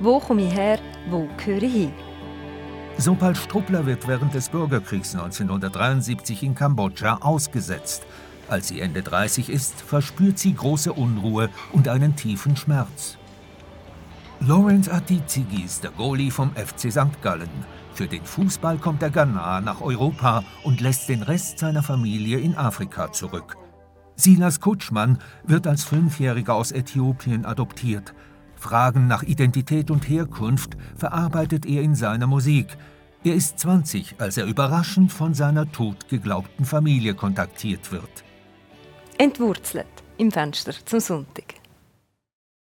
Wo komme ich her? Wo gehöre ich hin? Sopal Struppler wird während des Bürgerkriegs 1973 in Kambodscha ausgesetzt. Als sie Ende 30 ist, verspürt sie große Unruhe und einen tiefen Schmerz. Lawrence Atizigi ist der Goalie vom FC St. Gallen. Für den Fußball kommt der Ghana nach Europa und lässt den Rest seiner Familie in Afrika zurück. Silas Kutschmann wird als Fünfjähriger aus Äthiopien adoptiert. Fragen nach Identität und Herkunft verarbeitet er in seiner Musik. Er ist 20, als er überraschend von seiner tot geglaubten Familie kontaktiert wird. Entwurzelt im Fenster zum Sonntag.